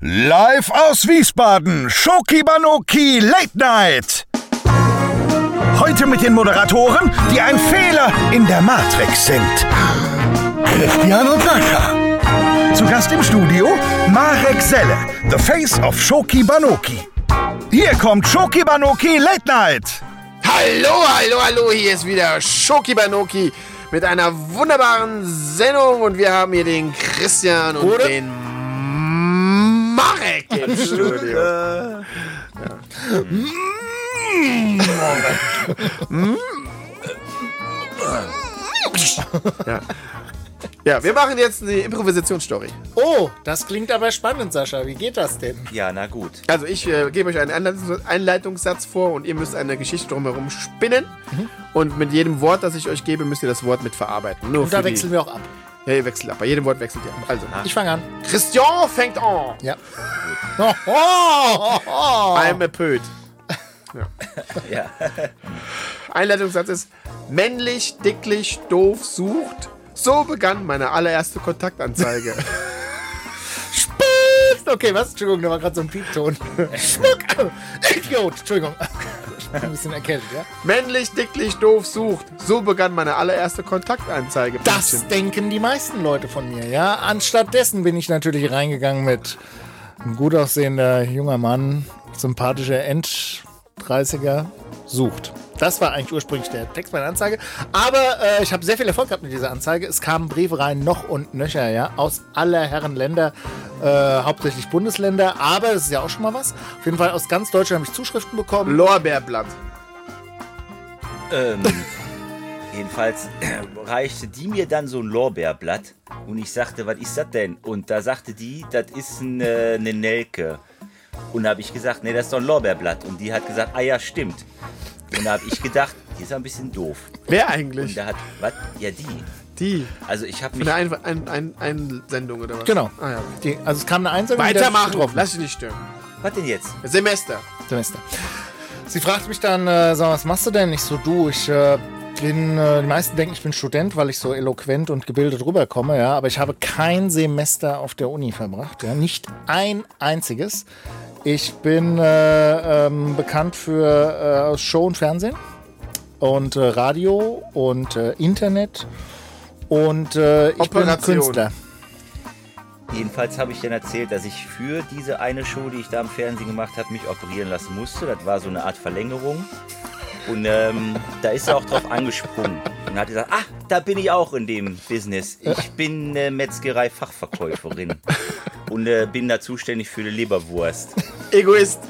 Live aus Wiesbaden, Schoki Banoki Late Night. Heute mit den Moderatoren, die ein Fehler in der Matrix sind. Christian und Sascha. Zu Gast im Studio Marek Selle, the face of Schoki Banoki. Hier kommt Schoki Banoki Late Night. Hallo, hallo, hallo, hier ist wieder Schoki Banoki mit einer wunderbaren Sendung und wir haben hier den Christian und Oder? den Marek im Studio. Ja. Ja. ja, wir machen jetzt eine Improvisationsstory. Oh, das klingt aber spannend, Sascha. Wie geht das denn? Ja, na gut. Also ich äh, gebe euch einen Einleitungs- Einleitungssatz vor und ihr müsst eine Geschichte drumherum spinnen. Und mit jedem Wort, das ich euch gebe, müsst ihr das Wort mit verarbeiten. Nur Und da wechseln wir auch ab. Ja, ihr wechselt ab. Bei jedem Wort wechselt ihr ab. Also, Ich fange an. Christian fängt an. Ja. Oh, oh, oh. I'm a Pöt. Ja. Einleitungssatz ist männlich, dicklich, doof, sucht. So begann meine allererste Kontaktanzeige. Spitz. Okay, was? Entschuldigung, da war gerade so ein Piepton. Schmuck. Idiot. Entschuldigung. Ein bisschen erkältet, ja? männlich, dicklich, doof, sucht. So begann meine allererste Kontaktanzeige. Das Mädchen. denken die meisten Leute von mir, ja. Anstattdessen bin ich natürlich reingegangen mit ein gut aussehender junger Mann, sympathischer End-30er, sucht. Das war eigentlich ursprünglich der Text meiner Anzeige. Aber äh, ich habe sehr viel Erfolg gehabt mit dieser Anzeige. Es kamen Briefe rein, noch und nöcher, ja, aus aller Herren Länder, äh, hauptsächlich Bundesländer. Aber das ist ja auch schon mal was. Auf jeden Fall aus ganz Deutschland habe ich Zuschriften bekommen. Lorbeerblatt. Ähm, jedenfalls reichte die mir dann so ein Lorbeerblatt und ich sagte, was ist das denn? Und da sagte die, das ist eine, eine Nelke. Und da habe ich gesagt, nee, das ist doch ein Lorbeerblatt. Und die hat gesagt, ah ja, stimmt. Und da habe ich gedacht, die ist ein bisschen doof. Wer Und eigentlich? da hat, was? Ja, die. Die. Also ich habe mich, der ein ein ein Einsendung oder was? Genau. Ah, ja. Die, also es kam eine Einsendung. Weitermachen. Lass dich nicht stören. was denn jetzt? Semester. Semester. Sie fragt mich dann, äh, sag, was machst du denn? Ich so, du, ich äh, bin, äh, die meisten denken, ich bin Student, weil ich so eloquent und gebildet rüberkomme, ja, aber ich habe kein Semester auf der Uni verbracht, ja, nicht ein einziges. Ich bin äh, ähm, bekannt für äh, Show und Fernsehen und äh, Radio und äh, Internet und äh, ich bin Operation. Künstler. Jedenfalls habe ich dann erzählt, dass ich für diese eine Show, die ich da im Fernsehen gemacht habe, mich operieren lassen musste. Das war so eine Art Verlängerung. Und ähm, da ist er auch drauf angesprungen. Und hat gesagt, ah, da bin ich auch in dem Business. Ich bin äh, Metzgerei-Fachverkäuferin. Und äh, bin da zuständig für die Leberwurst. Egoist.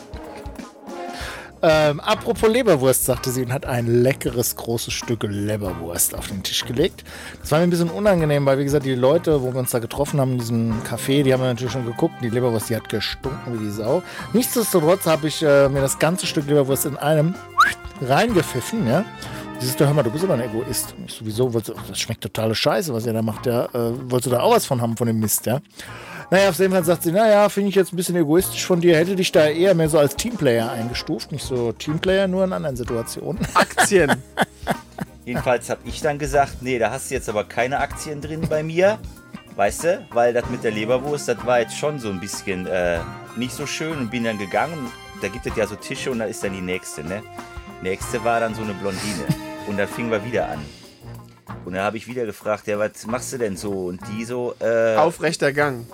Ähm, apropos Leberwurst, sagte sie und hat ein leckeres großes Stück Leberwurst auf den Tisch gelegt. Das war mir ein bisschen unangenehm, weil wie gesagt, die Leute, wo wir uns da getroffen haben in diesem Café, die haben natürlich schon geguckt. Die Leberwurst, die hat gestunken wie die Sau. Nichtsdestotrotz habe ich äh, mir das ganze Stück Leberwurst in einem reingepfiffen, ja. Sagt, hör mal, du bist aber ein Egoist. Ich sowieso, das schmeckt totale Scheiße, was ihr da macht, ja. Äh, wolltest du da auch was von haben, von dem Mist, ja? Naja, auf jeden Fall sagt sie, naja, finde ich jetzt ein bisschen egoistisch von dir, hätte dich da eher mehr so als Teamplayer eingestuft, nicht so Teamplayer, nur in anderen Situationen. Aktien. Jedenfalls habe ich dann gesagt, nee, da hast du jetzt aber keine Aktien drin bei mir. Weißt du? Weil das mit der Leberwurst, das war jetzt schon so ein bisschen äh, nicht so schön und bin dann gegangen. Da gibt es ja so Tische und da ist dann die nächste, ne? Nächste war dann so eine Blondine. Und dann fingen wir wieder an. Und da habe ich wieder gefragt, ja, was machst du denn so? Und die so, äh, Aufrechter Gang.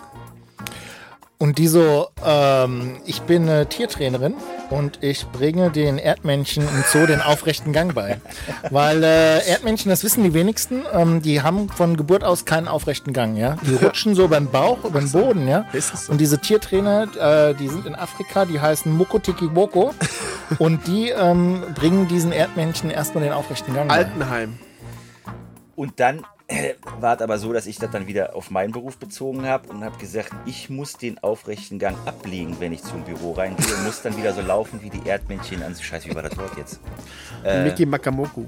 Und die so, ähm, ich bin äh, Tiertrainerin und ich bringe den Erdmännchen im Zoo den aufrechten Gang bei. Weil äh, Erdmännchen, das wissen die wenigsten, ähm, die haben von Geburt aus keinen aufrechten Gang, ja. Die rutschen so beim Bauch, über den Boden, ja. Und diese Tiertrainer, äh, die sind in Afrika, die heißen Mokotiki Boko und die ähm, bringen diesen Erdmännchen erstmal den aufrechten Gang bei. Altenheim. Und dann war es aber so, dass ich das dann wieder auf meinen Beruf bezogen habe und habe gesagt, ich muss den aufrechten Gang ablegen, wenn ich zum Büro reingehe und muss dann wieder so laufen wie die Erdmännchen an. Scheiße, wie war das Wort jetzt? Äh, Miki Makamoku.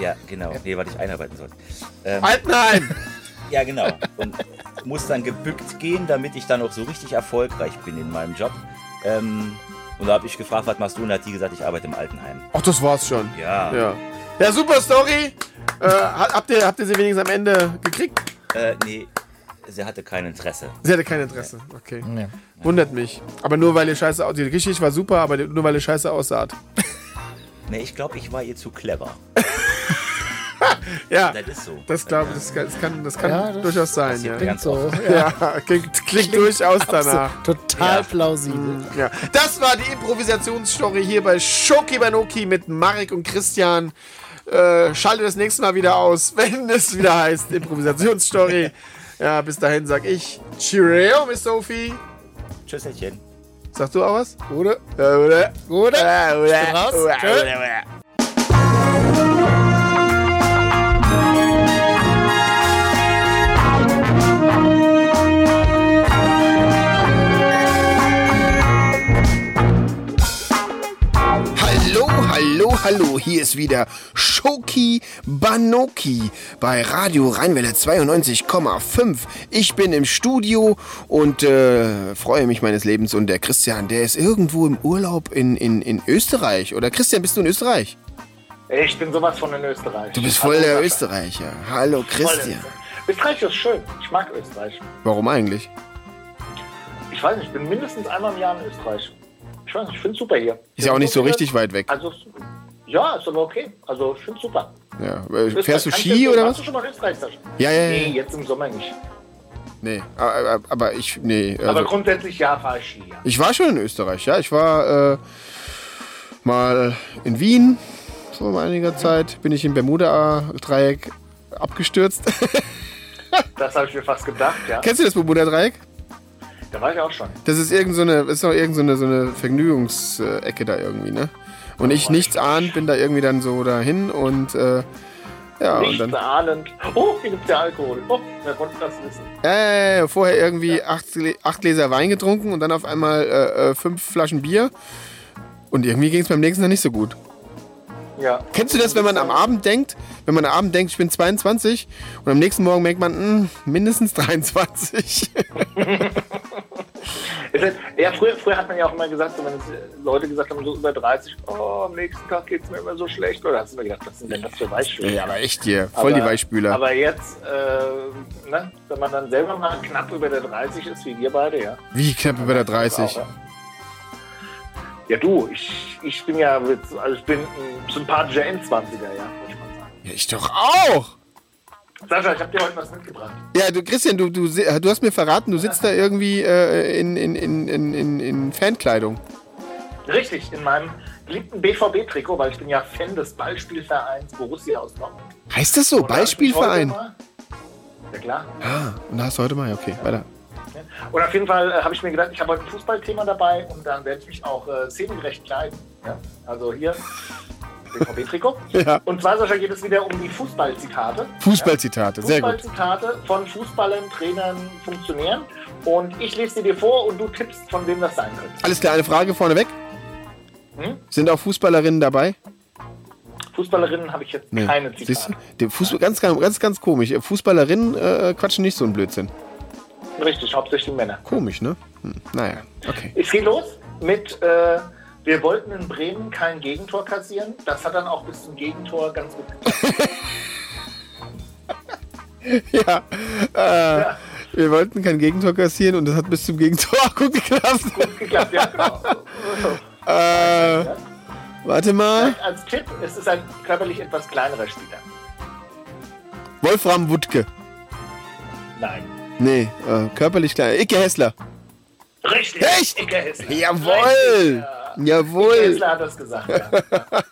Ja, genau. Nee, was ich einarbeiten soll. Ähm, Altenheim. ja, genau. Und muss dann gebückt gehen, damit ich dann auch so richtig erfolgreich bin in meinem Job. Ähm, und da habe ich gefragt, was machst du? Und da hat die gesagt, ich arbeite im Altenheim. Ach, das war's schon. Ja. Ja, ja super Story. Äh, ha- habt, ihr, habt ihr sie wenigstens am Ende gekriegt? Äh, nee. sie hatte kein Interesse. Sie hatte kein Interesse. Okay. Nee. Wundert mich. Aber nur weil ihr scheiße aussah. Die Geschichte war super, aber nur weil ihr scheiße aussaht. Nee, ich glaube, ich war ihr zu clever. Ja. Das ist so. Das glaube ich, das kann, das kann, das kann Ja, das durchaus sein. Ja. Klingt so. Ja, klingt, klingt durchaus danach. Total Ja. plausibel. Ja. Das war die Improvisationsstory hier bei Shoki Banoki mit Marek und Christian. Äh, schalte das nächste Mal wieder aus, wenn es wieder heißt Improvisationsstory. Ja, bis dahin sag ich Cheerio, Miss Sophie. Tschüsschen. Sagst du auch was? Oder? Oder? Oder? Ich bin raus. Oder? Tschö. Oder? Oder? Hallo, hallo, hallo, hier ist wieder Shoki Banoki bei Radio Rheinwelle 92,5. Ich bin im Studio und äh, freue mich meines Lebens und der Christian, der ist irgendwo im Urlaub in, in, in Österreich. Oder Christian, bist du in Österreich? Ich bin sowas von in Österreich. Du bist voll Hallo, der. Österreicher. Hallo Christian. Österreich ist schön. Ich mag Österreich. Warum eigentlich? Ich weiß nicht, ich bin mindestens einmal im Jahr in Österreich. Ich weiß nicht, ich finde es super hier. Ist ja auch nicht so richtig weit weg. Also, ja, ist aber okay. Also, ich finde es super. Ja. Äh, Fährst du Österreich, Ski kannst oder Hast was? du schon mal Österreich, Sascha? Ja, ja, Nee, ja. jetzt im Sommer nicht. Nee, aber, aber ich, nee. aber Also, grundsätzlich ja, fahre ich Ski, ja. ich war schon in Österreich, ja. Ich war äh, mal in Wien vor einiger Zeit. Bin ich im Bermuda-Dreieck abgestürzt. Das habe ich mir fast gedacht, ja. Kennst du das Bermuda-Dreieck? Da war ich auch schon. Das ist irgend so eine, ist doch irgend so eine, so eine Vergnügungsecke da irgendwie, ne? Und ich nichts ahnt, bin da irgendwie dann so dahin und äh, ja, und Nichts dann ahnend. Oh, hier gibt es ja Alkohol. Oh, wer konnte das wissen? äh, vorher irgendwie acht, Glä- acht Gläser Wein getrunken und dann auf einmal äh, äh, fünf Flaschen Bier. Und irgendwie ging es beim nächsten Mal nicht so gut. Ja. Kennst du das, wenn man am Abend denkt, wenn man am Abend denkt, ich bin 22 und am nächsten Morgen merkt man, hm, mindestens 23? Ja, früher, früher hat man ja auch immer gesagt, so, wenn äh, Leute gesagt haben, so über 30, oh, am nächsten Tag geht es mir immer so schlecht. Oder hast du mir gedacht, was sind denn das für Weichspüler? ja, aber echt hier, voll die Aber- Weichspüler. Aber jetzt, äh, ne, wenn man dann selber mal knapp über der 30 ist, wie wir beide, ja. Wie knapp über der Auch, 30? ja. Du, ich, ich bin ja, also ich bin ein sympathischer N20er, ja, muss ich mal sagen. Ja, ich doch auch. Sascha, ich habe dir heute was mitgebracht. Ja, du Christian, du, du, du hast mir verraten, du sitzt da irgendwie äh, in, in, in, in, in, Fankleidung. Richtig, in meinem geliebten BVB-Trikot, weil ich bin ja Fan des Ballspielvereins Borussia aus Dortmund. Heißt das so? Ballspielverein? Ja, klar. Ah, und da hast du heute mal, okay, weiter. Und auf jeden Fall äh, habe ich mir gedacht, ich habe heute ein Fußballthema dabei und dann werde ich mich auch äh, szenengerecht kleiden. Ja? Also hier, BVB-Trikot. Ja. Und zwar, Sascha, geht es wieder um die Fußballzitate. Fußballzitate, sehr gut. Fußballzitate von Fußballern, Trainern, Funktionären. Und ich lese sie dir vor und du tippst, von wem das sein könnte. Alles klar, eine Frage vorneweg. Hm? Sind auch Fußballerinnen dabei? Fußballerinnen habe ich jetzt keine Siehst du? Zitate. Fußball, ganz, ganz, ganz, ganz komisch. Fußballerinnen äh, quatschen nicht so einen Blödsinn. Richtig, hauptsächlich Männer. Komisch, ne? Hm, naja, okay. Es geht los mit, äh, wir wollten in Bremen kein Gegentor kassieren. Das hat dann auch bis zum Gegentor ganz gut geklappt. Ja, äh, Ja. wir wollten kein Gegentor kassieren und das hat bis zum Gegentor gut geklappt. gut geklappt, ja, genau. Äh, warte mal. Als Tipp, es ist ein körperlich etwas kleinerer Spieler. Wolfram Wuttke. Nein. Nee, äh, körperlich klein. Icke Hessler. Richtig. Echt? Icke Hessler. Jawohl! Richtig, ja. Jawohl! Hessler hat das gesagt, ja.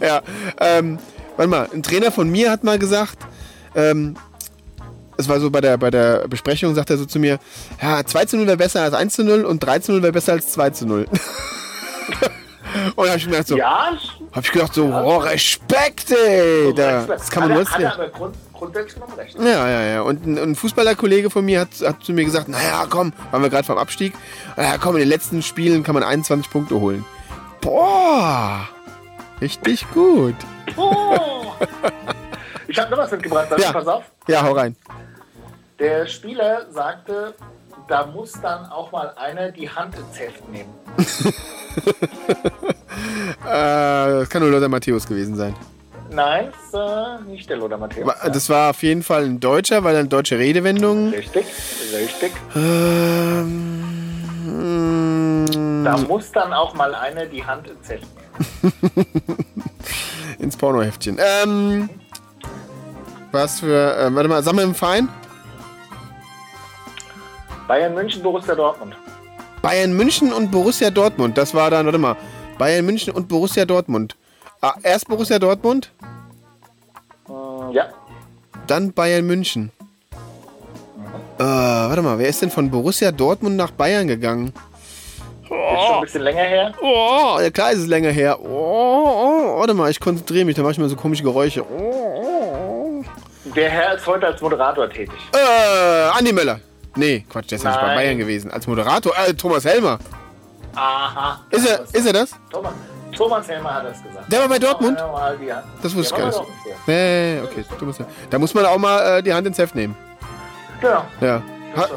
Ja, ähm, warte mal, ein Trainer von mir hat mal gesagt, ähm, es war so bei der, bei der Besprechung, sagt er so zu mir, ja, 2 zu 0 wäre besser als 1 zu 0 und 3 zu 0 wäre besser als 2 zu 0. und da hab ich gedacht so, Ja, hab ich gedacht so, oh, Respekt, ey, da, das kann man hat, nur er- hat er aber grund, grundsätzlich genommen recht. Ja, ja, ja. Und ein, ein Fußballerkollege von mir hat, hat zu mir gesagt, naja, komm, waren wir gerade vom Abstieg, naja, komm, in den letzten Spielen kann man 21 Punkte holen. Boah, richtig gut. Oh. Ich habe noch was mitgebracht, Ja. pass auf. Ja, hau rein. Der Spieler sagte, da muss dann auch mal einer die Hand ins Heft nehmen. Äh, das kann nur Lothar Matthäus gewesen sein. Nein, äh, nicht der Lothar Matthäus. Das war auf jeden Fall ein Deutscher, weil eine deutsche Redewendung. Richtig, richtig. Ähm, Da muss dann auch mal einer die Hand ins Heft ins Pornoheftchen. Ähm, was für. Äh, warte mal, sammeln im Verein? Bayern München, Borussia Dortmund. Bayern München und Borussia Dortmund. Das war dann, warte mal. Bayern München und Borussia Dortmund. Ah, erst Borussia Dortmund, Hm, ja, dann Bayern München. Äh, warte mal, wer ist denn von Borussia Dortmund nach Bayern gegangen? ist schon ein bisschen länger her. Oh, ja klar ist es länger her. Oh, oh, warte mal, ich konzentriere mich, da mache ich mal so komische Geräusche. Oh, oh, Der Herr ist heute als Moderator tätig. oh. Äh, Andi Möller. Nee, Quatsch, der ist ja nicht bei Nein. Bayern gewesen. Als Moderator, äh, Thomas Helmer. Aha. Ist er, ist er das? Thomas, Thomas Helmer hat das gesagt. Der war bei Dortmund? Das wusste ich gar nicht. Nee, okay, Thomas. Da muss man auch mal äh, die Hand ins Heft nehmen. Genau. Ja. Ha,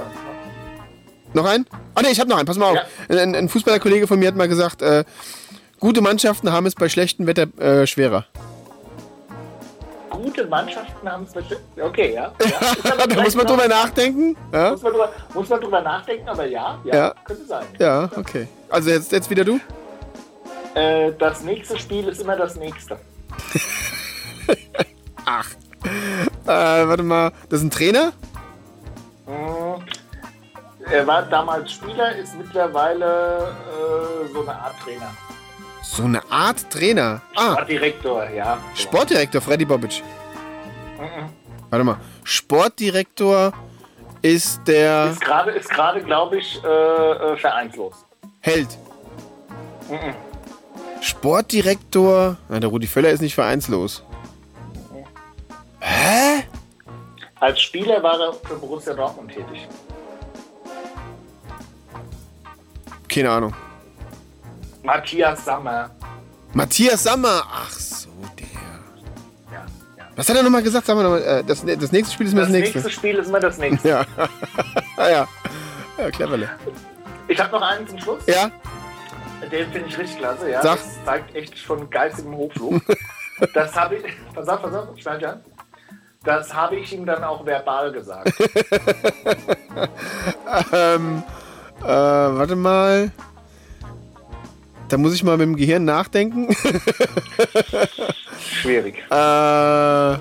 noch einen? Ah, nee, ich habe noch einen. Pass mal auf. Ja. Ein, ein Fußballerkollege von mir hat mal gesagt, äh, gute Mannschaften haben es bei schlechtem Wetter äh, schwerer. Gute Mannschaften haben es. Okay, ja. ja. Da muss man drüber nachdenken. Ja, Muss man, drüber, muss man drüber nachdenken, aber ja, ja, Ja. könnte sein. ja okay. Also jetzt, jetzt wieder du? Äh, das nächste Spiel ist immer das nächste. Äh, warte mal, das ist ein Trainer? Mhm. Er war damals Spieler, ist mittlerweile äh, so eine Art Trainer. So eine Art Trainer. Ah, Sportdirektor, ja. Sportdirektor Freddy Bobic. Mhm. Warte mal. Sportdirektor ist der Ist gerade, ist gerade, glaube ich, äh, äh, vereinslos. Held. Mhm. Sportdirektor. Na, der Rudi Völler ist nicht vereinslos. Hä? Als Spieler war er für Borussia Dortmund tätig. Keine Ahnung. Matthias Sammer. Matthias Sammer. Ach so, der. Ja, ja. Was hat er nochmal gesagt? Sag mal noch mal, äh, das, das nächste Spiel ist mir Das das, nächste. nächste. Spiel ist immer das nächste. Ja. ah, ja. Ja, cleverle. Ich habe noch einen zum Schluss. Ja? Den finde ich richtig klasse, ja. Sag. Das zeigt echt schon geistigem Hochflug. das habe ich. Pass auf, pass auf, dich an. Das habe ich ihm dann auch verbal gesagt. Ähm, äh, warte mal. Da muss ich mal mit dem Gehirn nachdenken. Schwierig. äh,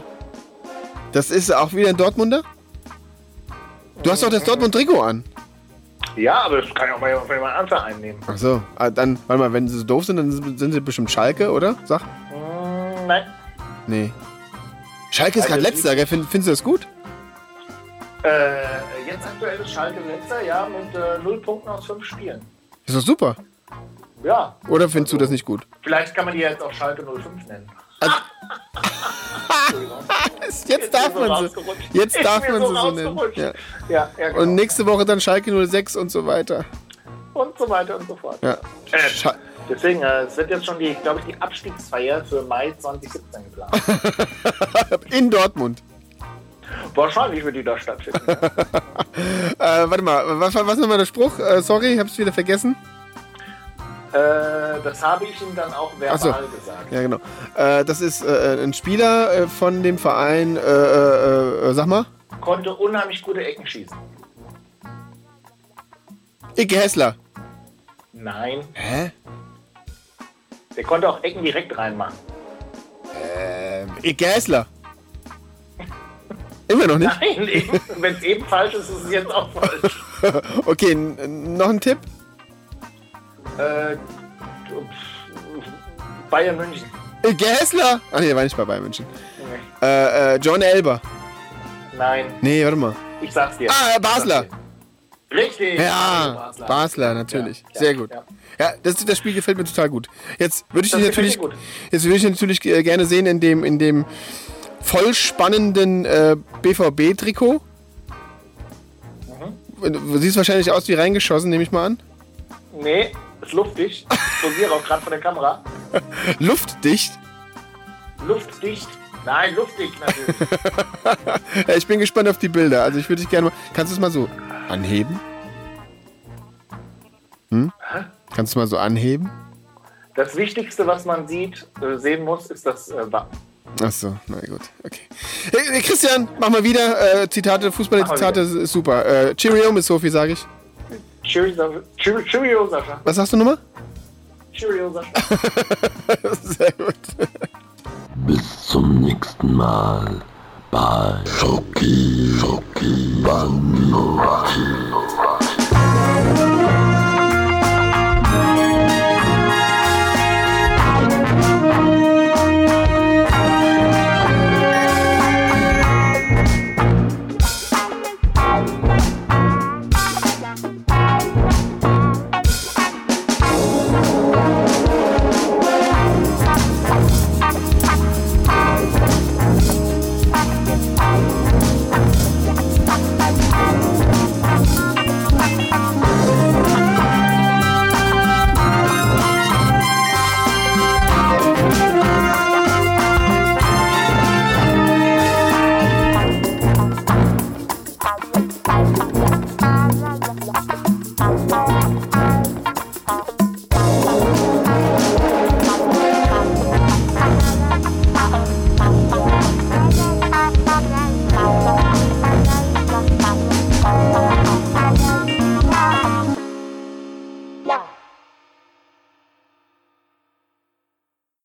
das ist auch wieder ein Dortmunder? Du hast doch das Dortmund-Trikot an. Ja, aber das kann ich auch mal von jemand anderem einnehmen. Ach so. Ah, dann, warte mal, wenn sie so doof sind, dann sind sie bestimmt Schalke, oder? Sag. Hm, nein. Nee. Schalke ist gerade Also, letzter, gell? Find, findest du das gut? Äh, jetzt aktuell ist Schalke letzter, ja, mit äh, 0 Punkten aus 5 Spielen. Ist doch super. Ja. Oder findest du das nicht gut? Vielleicht kann man die jetzt auch Schalke 05 nennen. Jetzt darf mir so man sie. Jetzt darf man so sie so nennen. Ja. Ja, ja genau. Und nächste Woche dann Schalke 06 und so weiter. und so weiter und so fort. Ja. Äh, deswegen, äh, es wird jetzt schon die, glaube ich, die Abstiegsfeier für Mai 2017 geplant. In Dortmund. Wahrscheinlich wird die da stattfinden. Äh, warte mal, was, was nochmal der Spruch? Äh, sorry, ich hab's wieder vergessen. Äh, das habe ich ihm dann auch verbal so. gesagt. Ja, genau. Äh, das ist äh, ein Spieler äh, von dem Verein, äh, sag mal, Konnte unheimlich gute Ecken schießen. Icke Hessler. Nein, Hä? der konnte auch Ecken direkt reinmachen. Icke Hessler. Immer noch nicht? Nein, wenn es eben falsch ist, ist es jetzt auch falsch. Okay, noch ein Tipp? Äh, Bayern München. Icke Hessler. Ach nee, war nicht bei Bayern München. Nee. Äh, äh, John Elber. Nein, Nee, warte mal. ich sag's dir. Ah, äh, Basler. Richtig. Ja, Basler. Basler, natürlich. Ja, Sehr gut. ja. Ja, das, das Spiel gefällt mir total gut. Jetzt würde ich Das dich natürlich, jetzt würde ich natürlich äh, gerne sehen in dem, in dem voll spannenden äh, BVB-Trikot. Mhm. Du siehst wahrscheinlich aus wie reingeschossen, nehme ich mal an. Nee, luftig. Ich posiere auch gerade von der Kamera. Luftdicht. Luftdicht. Nein, luftdicht natürlich. Ich bin gespannt auf die Bilder. Also ich würde dich gerne mal. Kannst du es mal so anheben? Hm? Kannst du es mal so anheben? Das Wichtigste, was man sieht, äh, sehen muss, ist das äh, Wappen. Ach so, na gut, okay. Hey, Christian, mach mal wieder. Äh, Zitate, Fußballer-Zitate, mal ist super. Äh, Cheerio mit Sophie, sage ich. Cheerio, Sascha. Cheerio, Cheerio, Sascha. Was sagst du nochmal? Cheerio, Sascha. Sehr gut. Bis zum nächsten Mal bei Schoki Schoki Banoki.